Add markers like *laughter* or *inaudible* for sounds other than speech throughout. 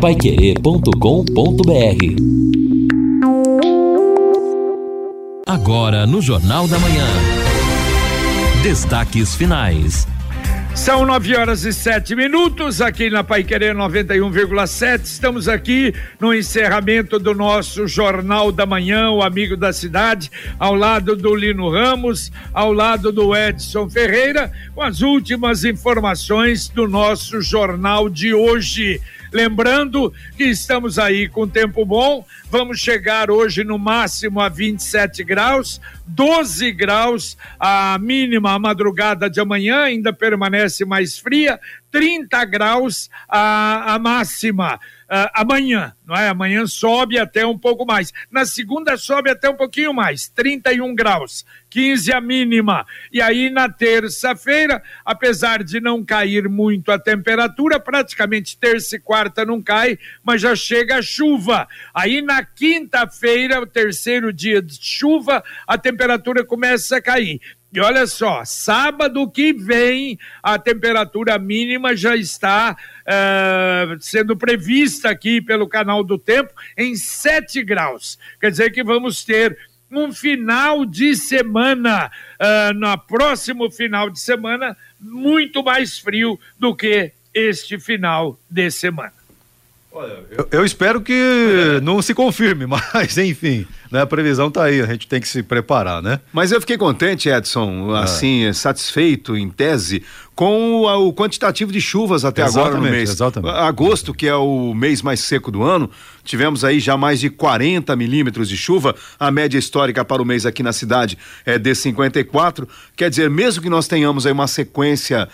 paiquerê.com.br Agora no Jornal da Manhã. Destaques finais. São nove horas e sete minutos aqui na Pai Querer 91,7. Estamos aqui no encerramento do nosso Jornal da Manhã, o Amigo da Cidade, ao lado do Lino Ramos, ao lado do Edson Ferreira, com as últimas informações do nosso jornal de hoje. Lembrando que estamos aí com tempo bom, vamos chegar hoje no máximo a 27 graus, 12 graus a mínima a madrugada de amanhã, ainda permanece mais fria, 30 graus a, a máxima uh, amanhã, não é? Amanhã sobe até um pouco mais. Na segunda sobe até um pouquinho mais, 31 graus, 15 a mínima. E aí na terça-feira, apesar de não cair muito a temperatura, praticamente terça e quarta não cai, mas já chega a chuva. Aí na quinta-feira, o terceiro dia de chuva, a temperatura começa a cair. E olha só, sábado que vem a temperatura mínima já está uh, sendo prevista aqui pelo canal do tempo em 7 graus. Quer dizer que vamos ter um final de semana, uh, no próximo final de semana, muito mais frio do que este final de semana. Olha, eu, eu, espero que é. não se confirme, *laughs* mas enfim, né, a previsão está aí, a gente tem que se preparar, né? Mas eu fiquei contente, Edson, é. assim, satisfeito em tese com o, o quantitativo de chuvas até exatamente, agora no mês. Exatamente. Agosto, que é o mês mais seco do ano, tivemos aí já mais de 40 milímetros de chuva. A média histórica para o mês aqui na cidade é de 54. Quer dizer, mesmo que nós tenhamos aí uma sequência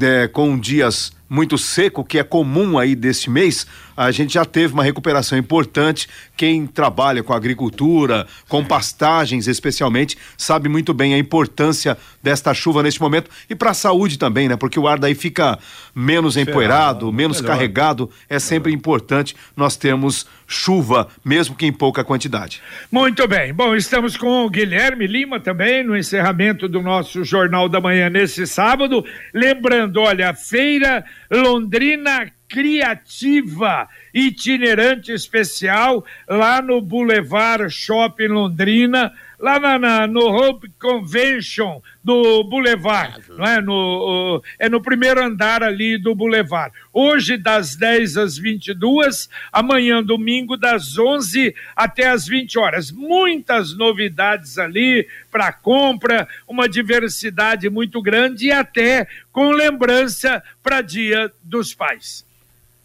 é, com dias muito seco, que é comum aí deste mês, a gente já teve uma recuperação importante. Quem trabalha com agricultura, com pastagens especialmente, sabe muito bem a importância desta chuva neste momento e para a saúde também, né? Porque o ar daí fica menos empoeirado, menos melhor. carregado. É sempre importante nós termos chuva, mesmo que em pouca quantidade. Muito bem. Bom, estamos com o Guilherme Lima também no encerramento do nosso Jornal da Manhã nesse sábado. Lembrando, olha, feira Londrina criativa, itinerante especial, lá no Boulevard Shopping Londrina, lá na, na, no Hope Convention do Boulevard, não é? No, é no primeiro andar ali do Boulevard. Hoje, das 10 às 22, amanhã, domingo, das 11 até as 20 horas. Muitas novidades ali para compra, uma diversidade muito grande e até com lembrança para Dia dos Pais.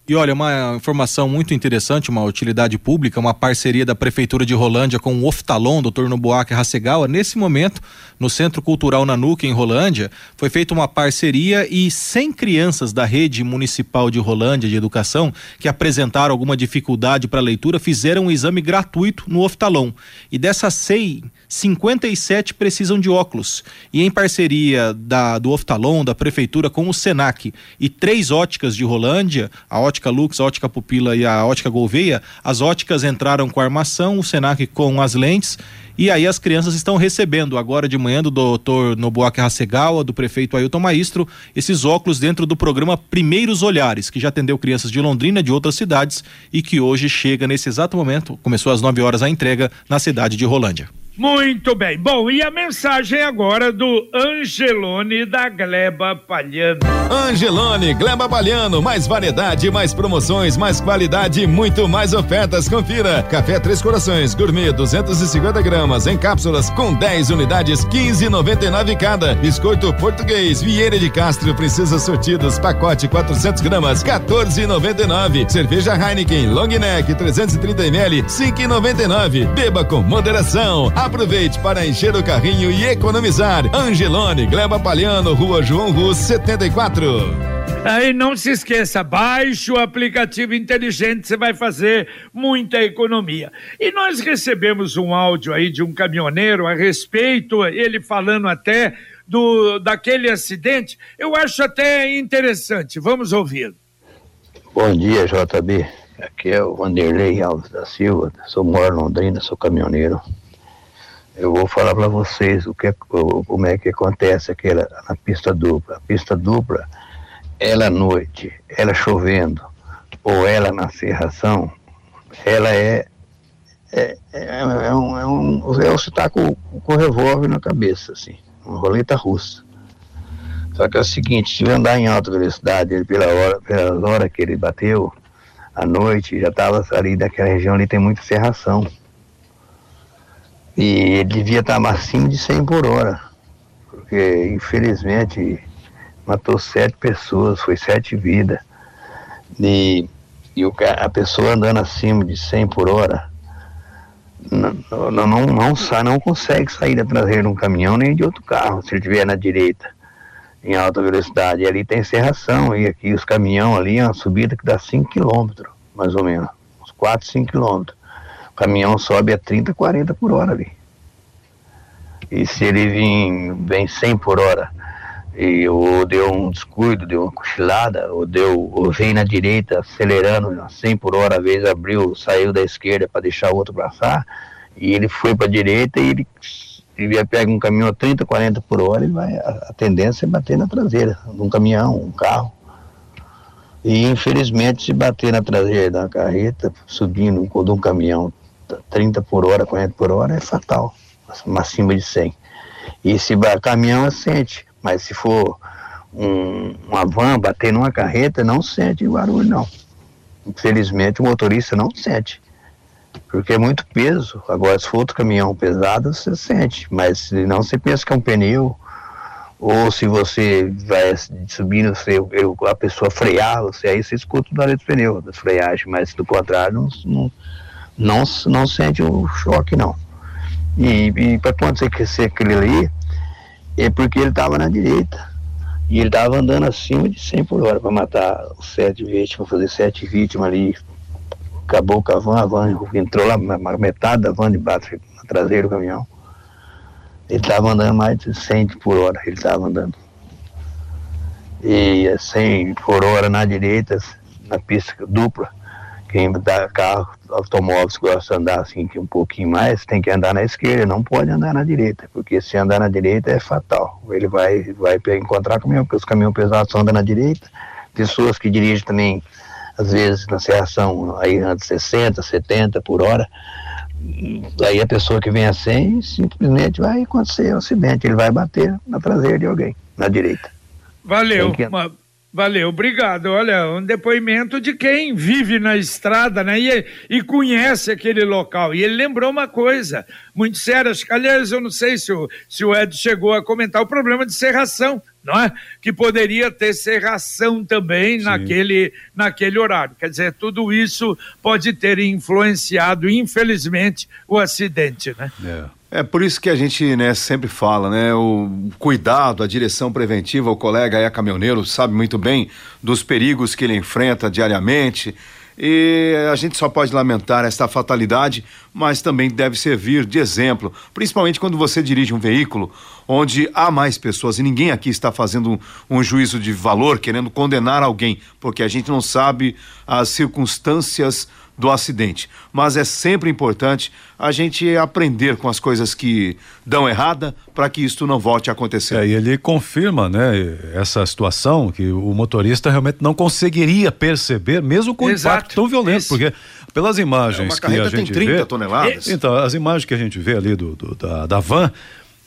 E olha, uma informação muito interessante, uma utilidade pública, uma parceria da Prefeitura de Rolândia com o Oftalon, Dr. Nobuaki Hasegawa. Nesse momento, no Centro Cultural Nanuque, em Rolândia, foi feita uma parceria e 100 crianças da rede municipal de Rolândia de educação que apresentaram alguma dificuldade para leitura fizeram um exame gratuito no Oftalon. E dessas 100, 57 precisam de óculos. E em parceria da, do Oftalon, da Prefeitura com o Senac e três óticas de Rolândia, a ótica Lux, ótica Pupila e a ótica Gouveia, as óticas entraram com a armação, o Senac com as lentes e aí as crianças estão recebendo agora de manhã do doutor Nobuaki Hasegawa, do prefeito Ailton Maestro, esses óculos dentro do programa Primeiros Olhares, que já atendeu crianças de Londrina, de outras cidades e que hoje chega nesse exato momento, começou às 9 horas a entrega na cidade de Rolândia. Muito bem. Bom, e a mensagem agora do Angelone da Gleba Palhano. Angelone, Gleba Palhano, mais variedade, mais promoções, mais qualidade, muito mais ofertas. Confira. Café Três Corações, gourmet 250 gramas em cápsulas com 10 unidades, 15,99 cada. Biscoito português, Vieira de Castro, Princesa Sortidos, pacote 400 gramas, 14,99. Cerveja Heineken, Long Neck 330 ml, 5,99. Beba com moderação. Aproveite para encher o carrinho e economizar. Angelone, Gleba Palhano, Rua João Rus, 74. Aí não se esqueça, baixe o aplicativo inteligente, você vai fazer muita economia. E nós recebemos um áudio aí de um caminhoneiro a respeito, ele falando até do daquele acidente. Eu acho até interessante. Vamos ouvir. Bom dia, JB. Aqui é o Vanderlei Alves da Silva, sou moro Londrina, sou caminhoneiro eu vou falar para vocês o que é, como é que acontece aquela na pista dupla. A pista dupla, ela à noite, ela chovendo, pôr ela na serração, ela é. É, é, é um. É um está com, o revólver na cabeça, assim, uma roleta russa. Só que é o seguinte, se andar em alta velocidade, ele, pela hora, pelas horas que ele bateu, à noite, já estava ali daquela região ali tem muita serração. E ele devia estar acima de 100 por hora, porque infelizmente matou sete pessoas, foi sete vidas. E, e o, a pessoa andando acima de 100 por hora não, não, não, não, sai, não consegue sair da traseira de um caminhão nem de outro carro, se ele estiver na direita, em alta velocidade. E ali tem serração, e aqui os caminhões ali, é uma subida que dá 5 km, mais ou menos, uns 4, 5 km. Caminhão sobe a 30, 40 por hora ali. E se ele vir, vem 100 por hora, e ou deu um descuido, deu uma cochilada, ou deu, ou vem na direita acelerando 100 por hora, às vezes abriu, saiu da esquerda para deixar o outro passar, e ele foi para a direita e ele, ele pega um caminhão a 30, 40 por hora, ele vai, a, a tendência é bater na traseira, de um caminhão, um carro. E infelizmente se bater na traseira da carreta, subindo de um caminhão 30 por hora, 40 por hora, é fatal, acima de 100. E se caminhão sente mas se for um, uma van bater numa carreta, não sente barulho, não. Infelizmente o motorista não sente. Porque é muito peso. Agora, se for outro caminhão pesado, você sente. Mas se não, você pensa que é um pneu. Ou se você vai subindo, você, eu, a pessoa frear, você, aí você escuta o barulho do pneu, das freagens. Mas do contrário, não, não, não, não sente o choque, não. E, e para acontecer aquele ali, é porque ele estava na direita. E ele estava andando acima de 100 por hora para matar sete vítimas, fazer sete vítimas ali. Acabou com a van, a van entrou lá, metade da van debaixo, na traseira do caminhão. Ele estava andando mais de 100 por hora, ele estava andando. E 100 por hora na direita, na pista dupla. Quem dá carro, automóveis gosta de andar assim um pouquinho mais, tem que andar na esquerda, não pode andar na direita, porque se andar na direita é fatal. Ele vai, vai encontrar caminhão, porque os caminhões pesados só andam na direita. Pessoas que dirigem também, às vezes, na serração, aí anda 60, 70 por hora. Aí a pessoa que vem a 100 simplesmente vai acontecer um acidente, ele vai bater na traseira de alguém, na direita. Valeu. Que... Uma Valeu, obrigado. Olha, um depoimento de quem vive na estrada, né? E, e conhece aquele local. E ele lembrou uma coisa muito séria. Aliás, eu não sei se o, se o Ed chegou a comentar o problema de serração, não é? Que poderia ter serração também naquele, naquele horário. Quer dizer, tudo isso pode ter influenciado, infelizmente, o acidente, né? É. É por isso que a gente né, sempre fala, né? O cuidado, a direção preventiva, o colega é caminhoneiro, sabe muito bem dos perigos que ele enfrenta diariamente. E a gente só pode lamentar esta fatalidade, mas também deve servir de exemplo, principalmente quando você dirige um veículo onde há mais pessoas e ninguém aqui está fazendo um, um juízo de valor, querendo condenar alguém, porque a gente não sabe as circunstâncias do acidente. Mas é sempre importante a gente aprender com as coisas que dão errada para que isso não volte a acontecer. É, e ele confirma, né, essa situação que o motorista realmente não conseguiria perceber, mesmo com Exato. impacto tão violento, Isso. porque pelas imagens é, que a gente tem 30 vê, toneladas. Então, as imagens que a gente vê ali do, do da, da van,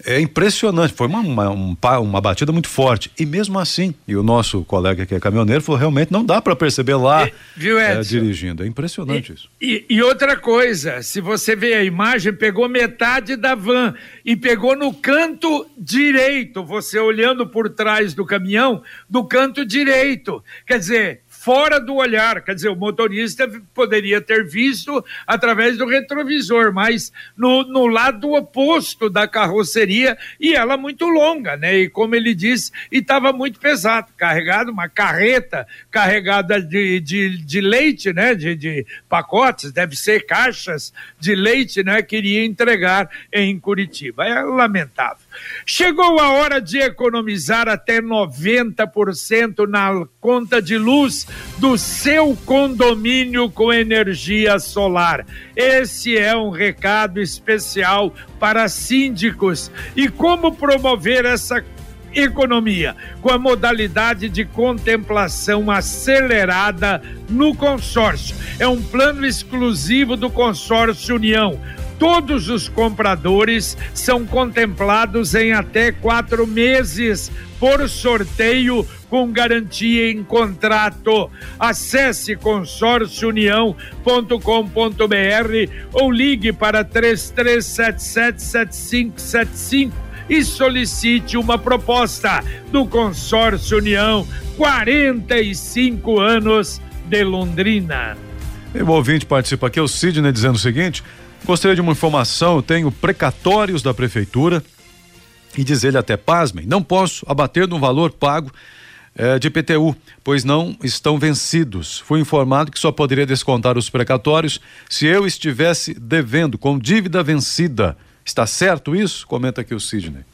é impressionante, foi uma, uma, uma, batida muito forte. E mesmo assim, e o nosso colega que é caminhoneiro falou: realmente não dá para perceber lá e, viu, é, dirigindo. É impressionante e, isso. E, e, outra coisa, se você vê a imagem, pegou metade da van e pegou no canto direito, você olhando por trás do caminhão, do canto direito. Quer dizer, fora do olhar. Quer dizer, o motorista poderia ter visto através do retrovisor, mas no, no lado oposto da carroceria e ela muito longa, né? E como ele disse, estava muito pesado, carregado, uma carreta carregada de, de, de leite, né? De, de pacotes, deve ser caixas de leite, né? Queria entregar em Curitiba. É lamentável. Chegou a hora de economizar até 90% na conta de luz do seu condomínio com energia solar. Esse é um recado especial para síndicos. E como promover essa economia, com a modalidade de contemplação acelerada no consórcio. É um plano exclusivo do consórcio União. Todos os compradores são contemplados em até quatro meses por sorteio com garantia em contrato. Acesse consórciounião.com.br ou ligue para 33777575 e solicite uma proposta do Consórcio União, 45 anos de Londrina. E o ouvinte participa aqui, o Sidney, dizendo o seguinte: gostaria de uma informação, eu tenho precatórios da prefeitura e diz ele até, pasmem, não posso abater no valor pago eh, de IPTU, pois não estão vencidos. Fui informado que só poderia descontar os precatórios se eu estivesse devendo com dívida vencida. Está certo isso? Comenta aqui o Sidney.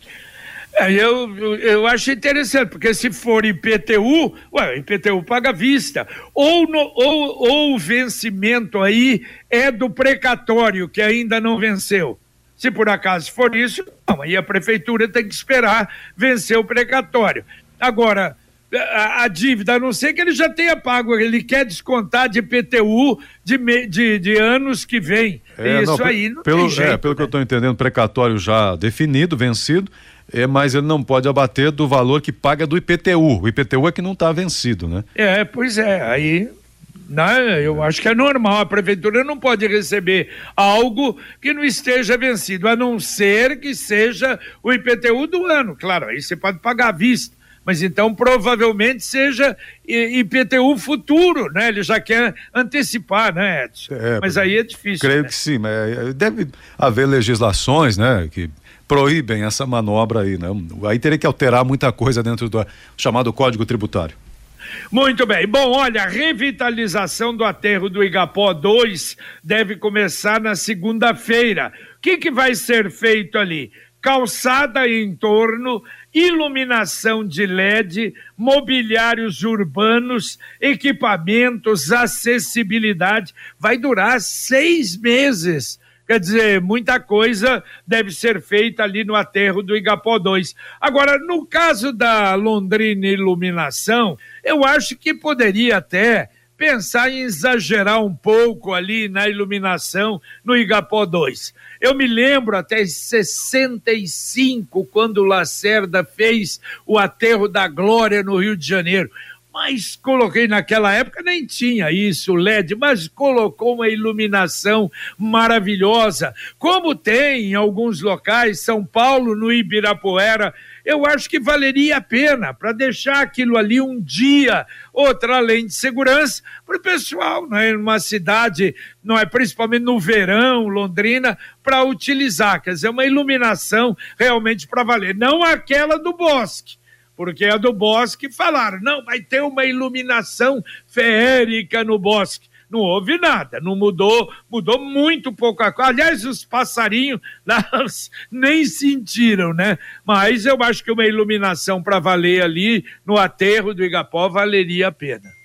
É, eu, eu acho interessante, porque se for IPTU, ué, IPTU paga vista. Ou, no, ou, ou o vencimento aí é do precatório, que ainda não venceu. Se por acaso for isso, não, aí a prefeitura tem que esperar vencer o precatório. Agora, a, a, dívida, a não ser que ele já tenha pago, ele quer descontar de PTU de, de, de anos que vem. É, Isso não, aí não pelo, tem jeito, é, pelo né? que eu estou entendendo, precatório já definido, vencido, é, mas ele não pode abater do valor que paga do IPTU. O IPTU é que não está vencido, né? É, pois é, aí né? Eu acho que é normal, a prefeitura não pode receber algo que não esteja vencido, a não ser que seja o IPTU do ano. Claro, aí você pode pagar à vista mas então provavelmente seja IPTU futuro, né? Ele já quer antecipar, né, Edson? É, mas aí é difícil. Creio né? que sim, mas é, deve haver legislações, né, que proíbem essa manobra aí, né? Aí teria que alterar muita coisa dentro do chamado Código Tributário. Muito bem. Bom, olha, a revitalização do aterro do Igapó 2 deve começar na segunda-feira. O que, que vai ser feito ali? Calçada em torno, iluminação de LED, mobiliários urbanos, equipamentos, acessibilidade. Vai durar seis meses. Quer dizer, muita coisa deve ser feita ali no aterro do Igapó 2. Agora, no caso da Londrina Iluminação, eu acho que poderia até pensar em exagerar um pouco ali na iluminação no Igapó 2. Eu me lembro até 65, quando o Lacerda fez o aterro da Glória no Rio de Janeiro. Mas coloquei naquela época, nem tinha isso, LED, mas colocou uma iluminação maravilhosa. Como tem em alguns locais, São Paulo, no Ibirapuera, eu acho que valeria a pena para deixar aquilo ali um dia, outra além de segurança, para o pessoal, né, numa cidade, não é principalmente no verão, Londrina, para utilizar, quer dizer, uma iluminação realmente para valer, não aquela do bosque porque a do bosque falaram, não, vai ter uma iluminação feérica no bosque não houve nada, não mudou, mudou muito pouca coisa. Aliás, os passarinhos *laughs* nem sentiram, né? Mas eu acho que uma iluminação para valer ali no aterro do Igapó valeria a pena.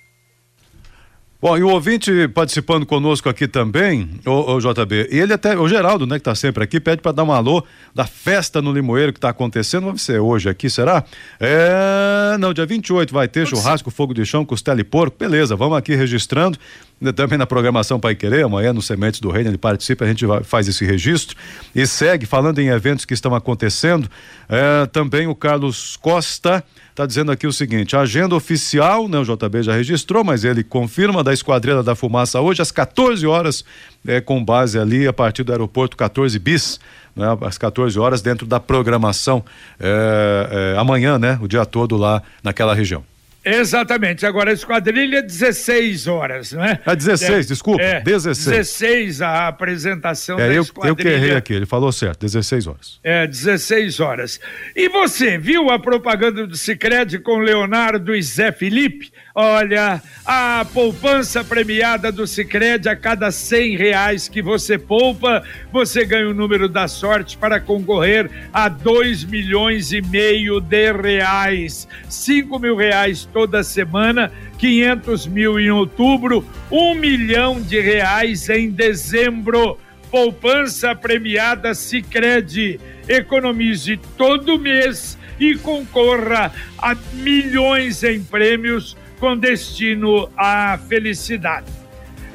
Bom, e o ouvinte participando conosco aqui também, o, o JB, e ele até, o Geraldo, né, que está sempre aqui, pede para dar um alô da festa no Limoeiro que está acontecendo, vai ser hoje aqui, será? É, não, dia 28 vai ter churrasco, fogo de chão, costela e porco, beleza, vamos aqui registrando, também na programação Pai Querer, amanhã no Sementes do Reino ele participa, a gente faz esse registro e segue falando em eventos que estão acontecendo, é, também o Carlos Costa, Está dizendo aqui o seguinte: a agenda oficial, né, o JB já registrou, mas ele confirma da Esquadrilha da Fumaça hoje às 14 horas, é, com base ali a partir do aeroporto 14 bis, né, às 14 horas, dentro da programação é, é, amanhã, né, o dia todo lá naquela região. Exatamente. Agora a esquadrilha 16 horas, não é? É 16, é, desculpa. É, 16. 16 a apresentação é, da eu, esquadrilha. Eu que errei aqui, ele falou certo, 16 horas. É, 16 horas. E você viu a propaganda do Sicredi com Leonardo e Zé Felipe? Olha, a poupança premiada do Sicredi a cada cem reais que você poupa, você ganha o número da sorte para concorrer a dois milhões e meio de reais. Cinco mil reais toda semana, quinhentos mil em outubro, um milhão de reais em dezembro. poupança premiada Sicredi. Economize todo mês e concorra a milhões em prêmios com destino à felicidade.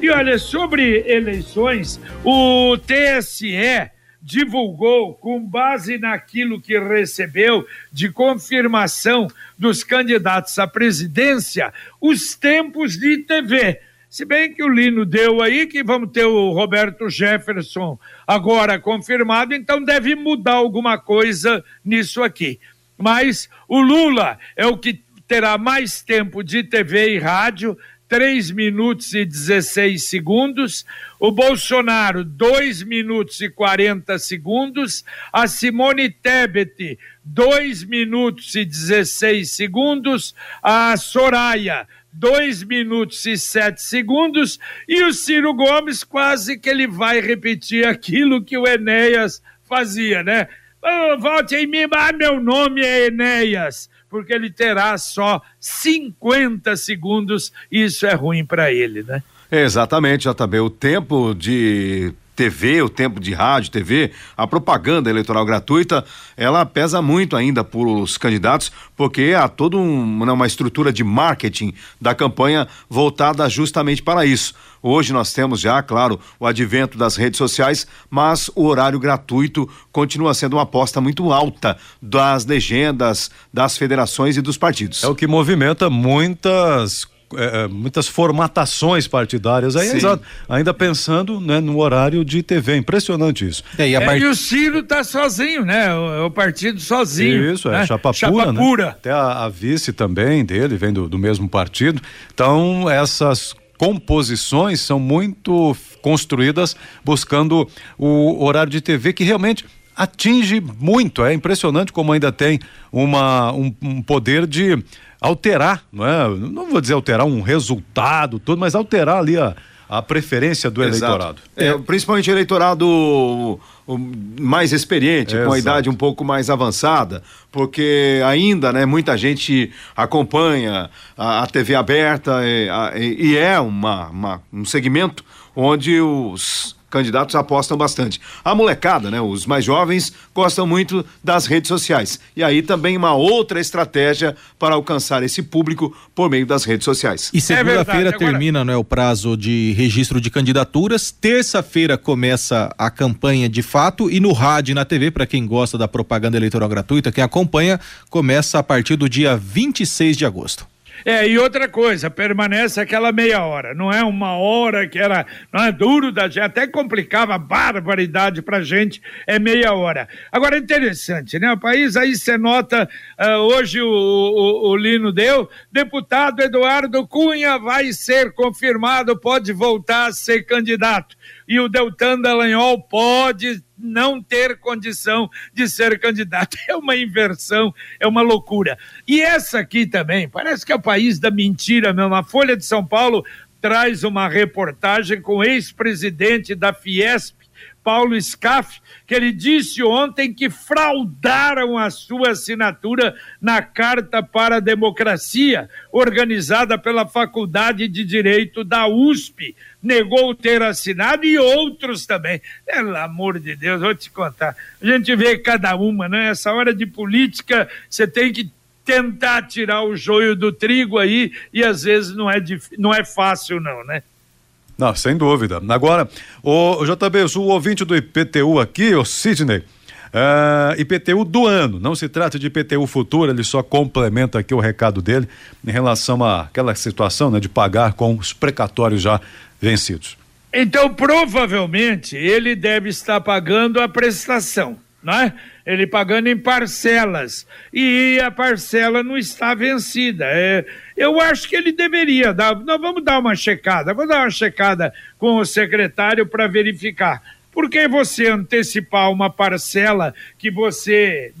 E olha, sobre eleições, o TSE divulgou, com base naquilo que recebeu de confirmação dos candidatos à presidência, os tempos de TV. Se bem que o Lino deu aí que vamos ter o Roberto Jefferson agora confirmado, então deve mudar alguma coisa nisso aqui. Mas o Lula é o que terá mais tempo de TV e rádio, 3 minutos e 16 segundos, o Bolsonaro, 2 minutos e 40 segundos, a Simone Tebet, 2 minutos e 16 segundos, a Soraya, 2 minutos e 7 segundos, e o Ciro Gomes quase que ele vai repetir aquilo que o Enéas fazia, né? Oh, volte em mim, ah, meu nome é Enéas porque ele terá só 50 segundos e isso é ruim para ele, né? Exatamente, JB. O tempo de TV, o tempo de rádio, TV, a propaganda eleitoral gratuita, ela pesa muito ainda para os candidatos, porque há toda um, né, uma estrutura de marketing da campanha voltada justamente para isso. Hoje nós temos já, claro, o advento das redes sociais, mas o horário gratuito continua sendo uma aposta muito alta das legendas, das federações e dos partidos. É o que movimenta muitas é, é, muitas formatações partidárias aí, exato, ainda pensando né, no horário de TV, impressionante isso. É, e, part... é, e, o Ciro está sozinho, né? O, o, partido sozinho. Isso, é, né? chapa, chapa pura, pura. Né? Até a, a, vice também dele, vem do, do mesmo partido. Então, essas composições são muito construídas buscando o horário de TV que realmente atinge muito. É impressionante como ainda tem uma, um, um poder de alterar, não é? Não vou dizer alterar um resultado todo, mas alterar ali a, a preferência do Exato. eleitorado. É, principalmente o eleitorado mais experiente, com a idade um pouco mais avançada, porque ainda, né, muita gente acompanha a, a TV aberta e, a, e é uma, uma, um segmento onde os candidatos apostam bastante. A molecada, né, os mais jovens, gostam muito das redes sociais. E aí também uma outra estratégia para alcançar esse público por meio das redes sociais. E segunda-feira é termina né, o prazo de registro de candidaturas. Terça-feira começa a campanha de fato e no rádio e na TV, para quem gosta da propaganda eleitoral gratuita, quem acompanha, começa a partir do dia 26 de agosto. É, e outra coisa, permanece aquela meia hora, não é uma hora que era, não é duro da gente, até complicava barbaridade pra gente, é meia hora. Agora, interessante, né? O país aí você nota, uh, hoje o, o, o Lino deu, deputado Eduardo Cunha vai ser confirmado, pode voltar a ser candidato e o Deltan Dallagnol pode não ter condição de ser candidato. *laughs* É uma inversão, é uma loucura. E essa aqui também, parece que é o país da mentira mesmo. A Folha de São Paulo traz uma reportagem com o ex-presidente da Fiesp, Paulo Scaff, que ele disse ontem que fraudaram a sua assinatura na Carta para a Democracia, organizada pela Faculdade de Direito da USP. Negou ter assinado e outros também. Pelo amor de Deus, vou te contar. A gente vê cada uma, né? Essa hora de política, você tem que tentar tirar o joio do trigo aí e às vezes não é, não é fácil não, né? Não, sem dúvida. Agora, o, JB, o ouvinte do IPTU aqui, o Sidney, Uh, IPTU do ano, não se trata de IPTU futuro, ele só complementa aqui o recado dele em relação àquela situação né, de pagar com os precatórios já vencidos. Então, provavelmente, ele deve estar pagando a prestação, não é? ele pagando em parcelas e a parcela não está vencida. É, eu acho que ele deveria dar. Nós vamos dar uma checada, vou dar uma checada com o secretário para verificar. Por que você antecipar uma parcela que você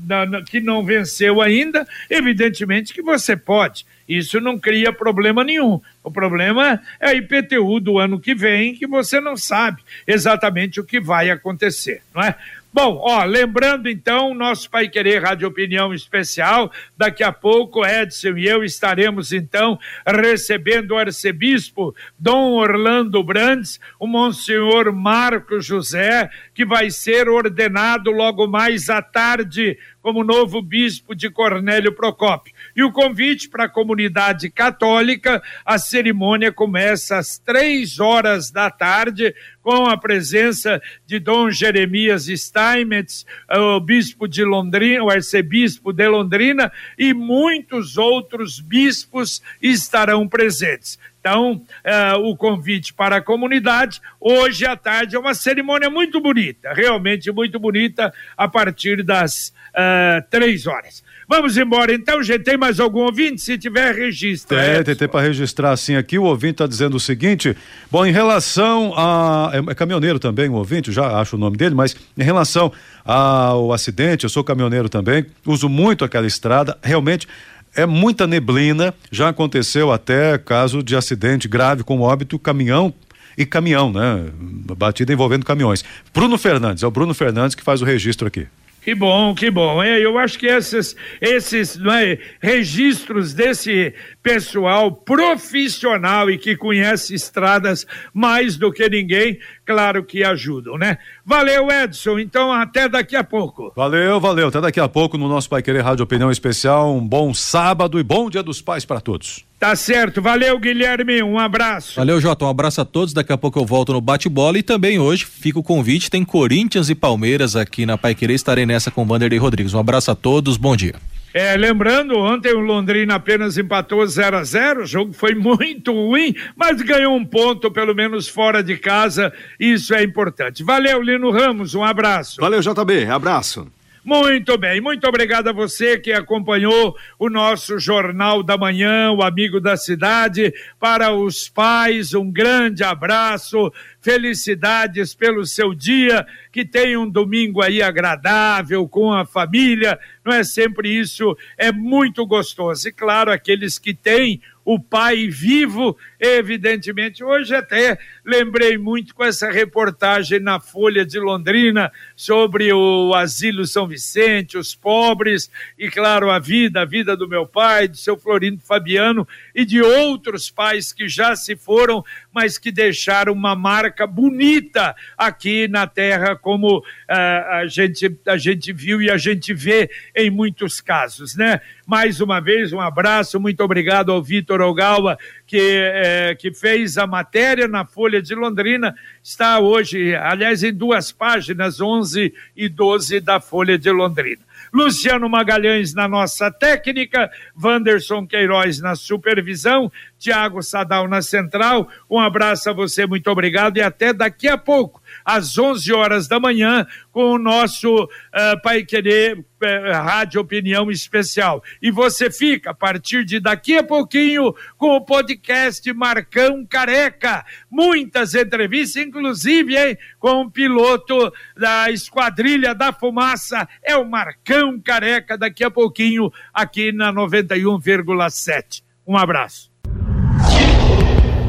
que não venceu ainda? Evidentemente que você pode. Isso não cria problema nenhum. O problema é a IPTU do ano que vem, que você não sabe exatamente o que vai acontecer, não é? Bom, ó, lembrando então, nosso Pai Querer Rádio Opinião Especial, daqui a pouco Edson e eu estaremos então recebendo o arcebispo Dom Orlando Brandes, o Monsenhor Marco José, que vai ser ordenado logo mais à tarde como novo bispo de Cornélio Procópio. E o convite para a comunidade católica, a cerimônia começa às três horas da tarde, com a presença de Dom Jeremias Steinmetz, o bispo de Londrina, o arcebispo de Londrina, e muitos outros bispos estarão presentes. Então, uh, o convite para a comunidade, hoje à tarde, é uma cerimônia muito bonita, realmente muito bonita, a partir das uh, três horas. Vamos embora então, gente. Tem mais algum ouvinte? Se tiver, registra. É, tentei para registrar assim aqui. O ouvinte está dizendo o seguinte: bom, em relação a. É, é, caminhoneiro também, o ouvinte, já acho o nome dele, mas em relação ao acidente, eu sou caminhoneiro também, uso muito aquela estrada, realmente. É muita neblina, já aconteceu até caso de acidente grave com óbito, caminhão e caminhão, né? Batida envolvendo caminhões. Bruno Fernandes, é o Bruno Fernandes que faz o registro aqui. Que bom, que bom. É, eu acho que esses, esses é, registros desse pessoal profissional e que conhece estradas mais do que ninguém, claro que ajudam, né? Valeu, Edson. Então, até daqui a pouco. Valeu, valeu. Até daqui a pouco no nosso Pai Querer Rádio Opinião Especial. Um bom sábado e bom Dia dos Pais para todos. Tá certo. Valeu, Guilherme. Um abraço. Valeu, Jota. Um abraço a todos. Daqui a pouco eu volto no bate-bola e também hoje fica o convite. Tem Corinthians e Palmeiras aqui na Pai Querer. Estarei nessa com o Vanderlei Rodrigues. Um abraço a todos. Bom dia. É, lembrando, ontem o Londrina apenas empatou 0 a 0 o jogo foi muito ruim, mas ganhou um ponto, pelo menos fora de casa, isso é importante. Valeu, Lino Ramos, um abraço. Valeu, JB, abraço. Muito bem, muito obrigado a você que acompanhou o nosso Jornal da Manhã, o Amigo da Cidade. Para os pais, um grande abraço, felicidades pelo seu dia, que tenha um domingo aí agradável com a família, não é sempre isso, é muito gostoso. E claro, aqueles que têm o pai vivo, evidentemente. Hoje até lembrei muito com essa reportagem na Folha de Londrina sobre o Asilo São Vicente, os pobres e, claro, a vida, a vida do meu pai, do seu Florindo Fabiano e de outros pais que já se foram, mas que deixaram uma marca bonita aqui na terra, como uh, a, gente, a gente viu e a gente vê em muitos casos, né? Mais uma vez, um abraço, muito obrigado ao Vitor Ogawa, que, é, que fez a matéria na Folha de Londrina, está hoje, aliás, em duas páginas, 11 e 12 da Folha de Londrina. Luciano Magalhães na nossa técnica, Wanderson Queiroz na supervisão, Tiago Sadal na central. Um abraço a você, muito obrigado e até daqui a pouco às 11 horas da manhã, com o nosso uh, Pai Querer uh, Rádio Opinião Especial. E você fica, a partir de daqui a pouquinho, com o podcast Marcão Careca. Muitas entrevistas, inclusive, hein, com o piloto da Esquadrilha da Fumaça, é o Marcão Careca, daqui a pouquinho, aqui na 91,7. Um abraço.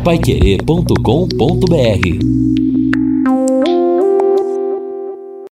Paiquerê.com.br Thank you.